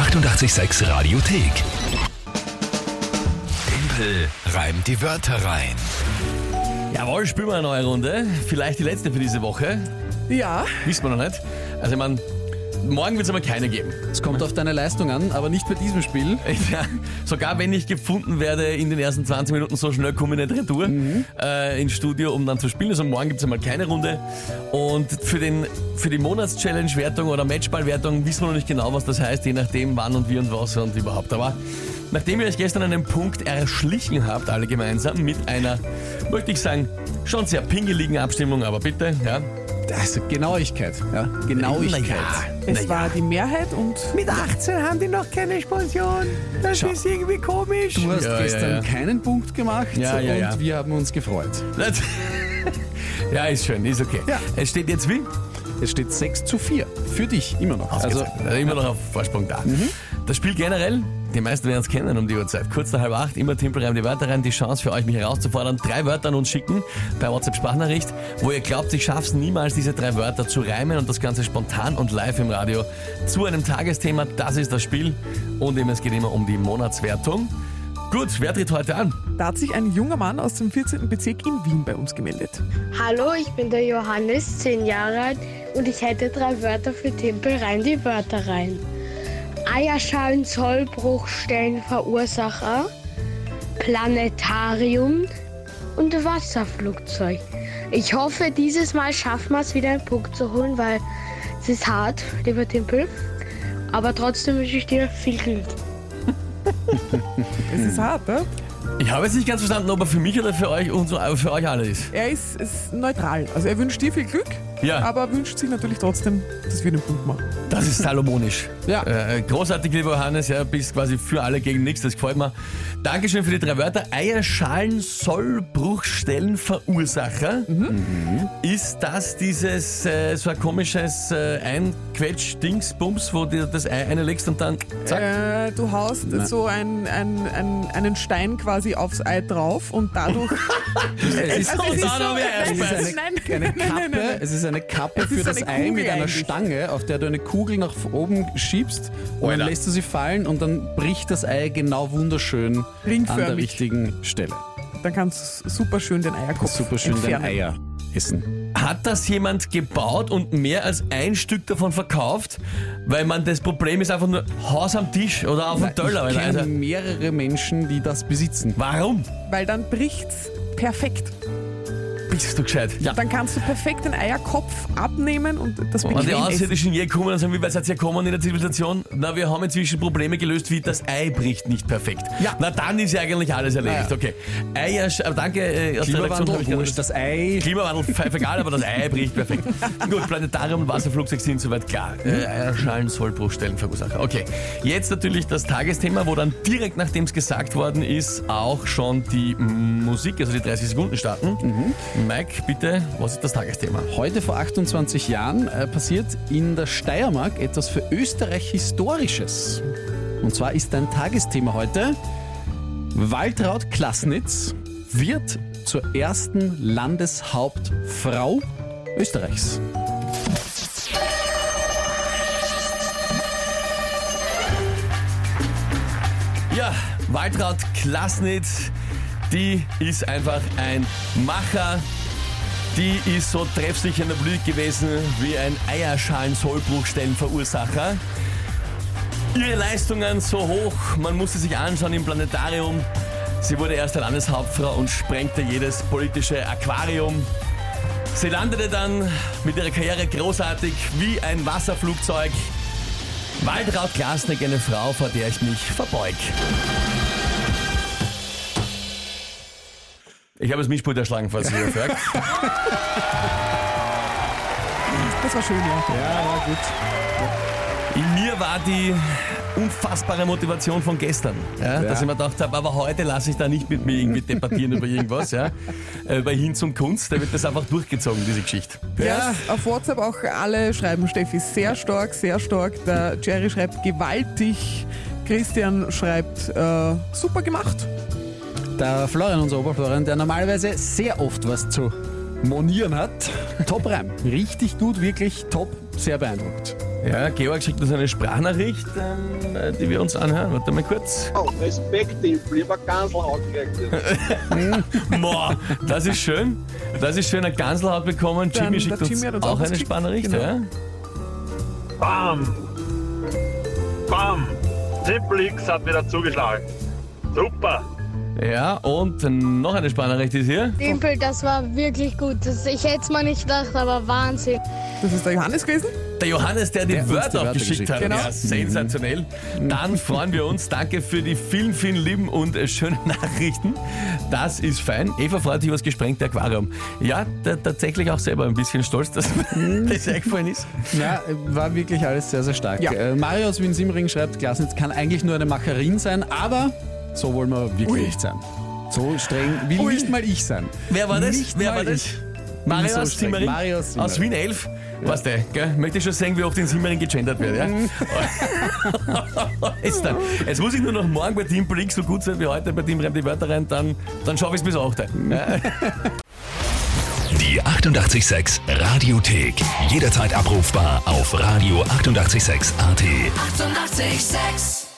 886 Radiothek. Tempel reimt die Wörter rein. Jawohl, spielen wir eine neue Runde. Vielleicht die letzte für diese Woche. Ja, Wissen wir noch nicht. Also ich meine, morgen wird es aber keine geben. Es kommt auf deine Leistung an, aber nicht bei diesem Spiel. Ja, sogar wenn ich gefunden werde in den ersten 20 Minuten, so schnell komme ich nicht retour äh, ins Studio, um dann zu spielen. Also morgen gibt es einmal keine Runde. Und für, den, für die Monatschallenge-Wertung oder Matchball-Wertung wissen wir noch nicht genau, was das heißt, je nachdem wann und wie und was und überhaupt. Aber nachdem ihr euch gestern einen Punkt erschlichen habt, alle gemeinsam, mit einer, möchte ich sagen, schon sehr pingeligen Abstimmung, aber bitte, ja. Also Genauigkeit. Ja, Genauigkeit. Na es war die Mehrheit und Mit 18 haben die noch keine Pension. Das Schau. ist irgendwie komisch. Du hast Ja, ja, gestern ja. keinen Punkt gemacht Ja, ja, und ja. wir haben uns gefreut. Ja, ist schön, ist okay. Ja. Es steht jetzt wie? Es steht 6 zu 4. Für dich immer noch. Also, immer noch auf Vorsprung da. Das Spiel generell, die meisten werden es kennen um die Uhrzeit. Kurz nach halb acht, immer Tempelreim die Wörter rein. Die Chance für euch, mich herauszufordern. Drei Wörter an uns schicken per WhatsApp-Sprachnachricht, wo ihr glaubt, ich schaff's niemals, diese drei Wörter zu reimen und das Ganze spontan und live im Radio zu einem Tagesthema. Das ist das Spiel. Und eben, es geht immer um die Monatswertung. Gut, wer tritt heute an? Da hat sich ein junger Mann aus dem 14. Bezirk in Wien bei uns gemeldet. Hallo, ich bin der Johannes, 10 Jahre alt und ich hätte drei Wörter für Tempel rein, die Wörter rein. Eierschalen, Zollbruchstellen, Verursacher, Planetarium und Wasserflugzeug. Ich hoffe, dieses Mal schaffen wir es wieder einen Punkt zu holen, weil es ist hart, lieber Tempel. Aber trotzdem wünsche ich dir viel Glück. Es ist hart, ne? Ich habe jetzt nicht ganz verstanden, ob er für mich oder für euch und so, für euch alle ist. Er ist, ist neutral. Also er wünscht dir viel Glück, Ja. aber wünscht sich natürlich trotzdem, dass wir den Punkt machen. Das ist salomonisch. Ja. Äh, großartig, lieber Johannes, ja, bist quasi für alle gegen nichts, das gefällt mir. Dankeschön für die drei Wörter. Eierschalen, Sollbruchstellen, Verursacher. Ist das dieses so ein komisches äh, Einquetsch-Dings-Bums, wo du das Ei einlegst und dann zack? Äh, du haust so ein, ein, ein, einen Stein quasi aufs Ei drauf und dadurch. es ist, Also es ist so- nein, erst es ist nein, eine, nein, eine nein, Kappe, nein, nein. es ist eine Kappe für das Ei Kugel mit einer eigentlich. Stange, auf der du eine Kugel nach oben schiebst und dann lässt du sie fallen und dann bricht das Ei genau wunderschön an der richtigen Stelle. Dann kannst du super schön den Eierkopf Super schön deine entfernen. Eier essen. Hat das jemand gebaut und mehr als ein Stück davon verkauft? Weil man das Problem ist einfach nur Haus am Tisch oder auf dem Teller. ich kenne Also, mehrere Menschen, die das besitzen. warum? Weil dann bricht's perfekt. Bist du gescheit? Ja. Dann kannst du perfekt den Eierkopf abnehmen und das Und die essen. Außerirdischen je kommen und sagen, wie weit seid ihr gekommen in der Zivilisation? Na, wir haben inzwischen Probleme gelöst, wie das Ei bricht nicht perfekt. Ja. Na, dann ist ja eigentlich alles erledigt. Ja. Okay. Eier, aber danke, äh, aus der Klimawandel, gerade- wurscht, das Ei. Klimawandel, pfeif egal, aber das Ei bricht perfekt. Gut, Planetarium und Wasserflugzeug sind soweit klar. Äh, Eierschalen, Sollbruchstellen, Verursacher. Okay, jetzt natürlich das Tagesthema, wo dann direkt nachdem es gesagt worden ist, auch schon die Musik, also die 30 Sekunden starten. Mike, bitte, was ist das Tagesthema? Heute vor 28 Jahren äh, passiert in der Steiermark etwas für Österreich Historisches. Und zwar ist ein Tagesthema heute, Waltraud Klasnitz wird zur ersten Landeshauptfrau Österreichs. Ja, Waltraud Klasnitz, die ist einfach ein Macher. Die ist so treffsicher in der Blüte gewesen wie ein Eierschalen-Sollbruchstellenverursacher. Ihre Leistungen so hoch, man musste sich anschauen im Planetarium. Sie wurde erste Landeshauptfrau und sprengte jedes politische Aquarium. Sie landete dann mit ihrer Karriere großartig wie ein Wasserflugzeug. Waltraud Glasnick, eine Frau, vor der ich mich verbeug. Ich habe das Mischpult erschlagen, falls ihr fragt. Das war schön, ja. Ja, war gut. In mir war die unfassbare Motivation von gestern, ja, dass ich mir gedacht habe, aber heute lasse ich da nicht mit mir irgendwie debattieren über irgendwas, ja, äh, über Hin zum Kunst, da wird das einfach durchgezogen, diese Geschichte. Ja. Auf WhatsApp auch alle schreiben, Steffi, sehr stark, sehr stark. Der Jerry schreibt gewaltig. Christian schreibt, äh, super gemacht. Der Florian, unser Oberflorian, der normalerweise sehr oft was zu monieren hat. Top Reim. Richtig gut, wirklich top, sehr beeindruckt. Ja, Georg schickt uns eine Sprachnachricht, ähm, äh, die wir uns anhören. Warte mal kurz. Oh, Respekt, ich Ganselhaut gekriegt. Boah, das ist schön. Das ist schön, ein Ganselhaut bekommen. Dann- Jimmy schickt der uns Jimmy hat uns auch auch eine. Sprachnachricht. Genau. Ja? Bam! Bam! Triple X hat wieder zugeschlagen. Super! Ja, und noch eine Sprachnachricht ist hier. Dimpel, das war wirklich gut. Das, ich hätte es mal nicht gedacht, aber Wahnsinn. Das ist der Johannes gewesen. Der Johannes, der die Der uns die Wörter auch Wörter geschickt geschickt hat. Genau. Ja, sensationell. Dann freuen wir uns. Danke für die vielen, vielen lieben und schönen Nachrichten. Das ist fein. Eva freut sich über das gesprengte Aquarium. Ja, der, tatsächlich auch selber ein bisschen stolz, dass das eingefallen ist. Ja, war wirklich alles sehr, sehr stark. Ja. Äh, Mario aus Wien Simmering schreibt, Glasnitz kann eigentlich nur eine Macherin sein, aber so wollen wir wirklich Ui. nicht sein. So streng will Ui. nicht mal ich sein. Wer war das? Nicht Wer war das? Mario So. Simmering? Mario aus Simmering. Aus Wien 11? Weißt du, gell? Möchte ich schon sehen, wie oft in Simmering gegendert wird, ja? Jetzt, dann. Jetzt muss ich nur noch morgen bei Team Blink so gut sein wie heute bei Team Reim die Wörter rein, dann, dann schaffe ich es bis 8. Ja? Die 886 Radiothek. Jederzeit abrufbar auf radio886.at. 886! 886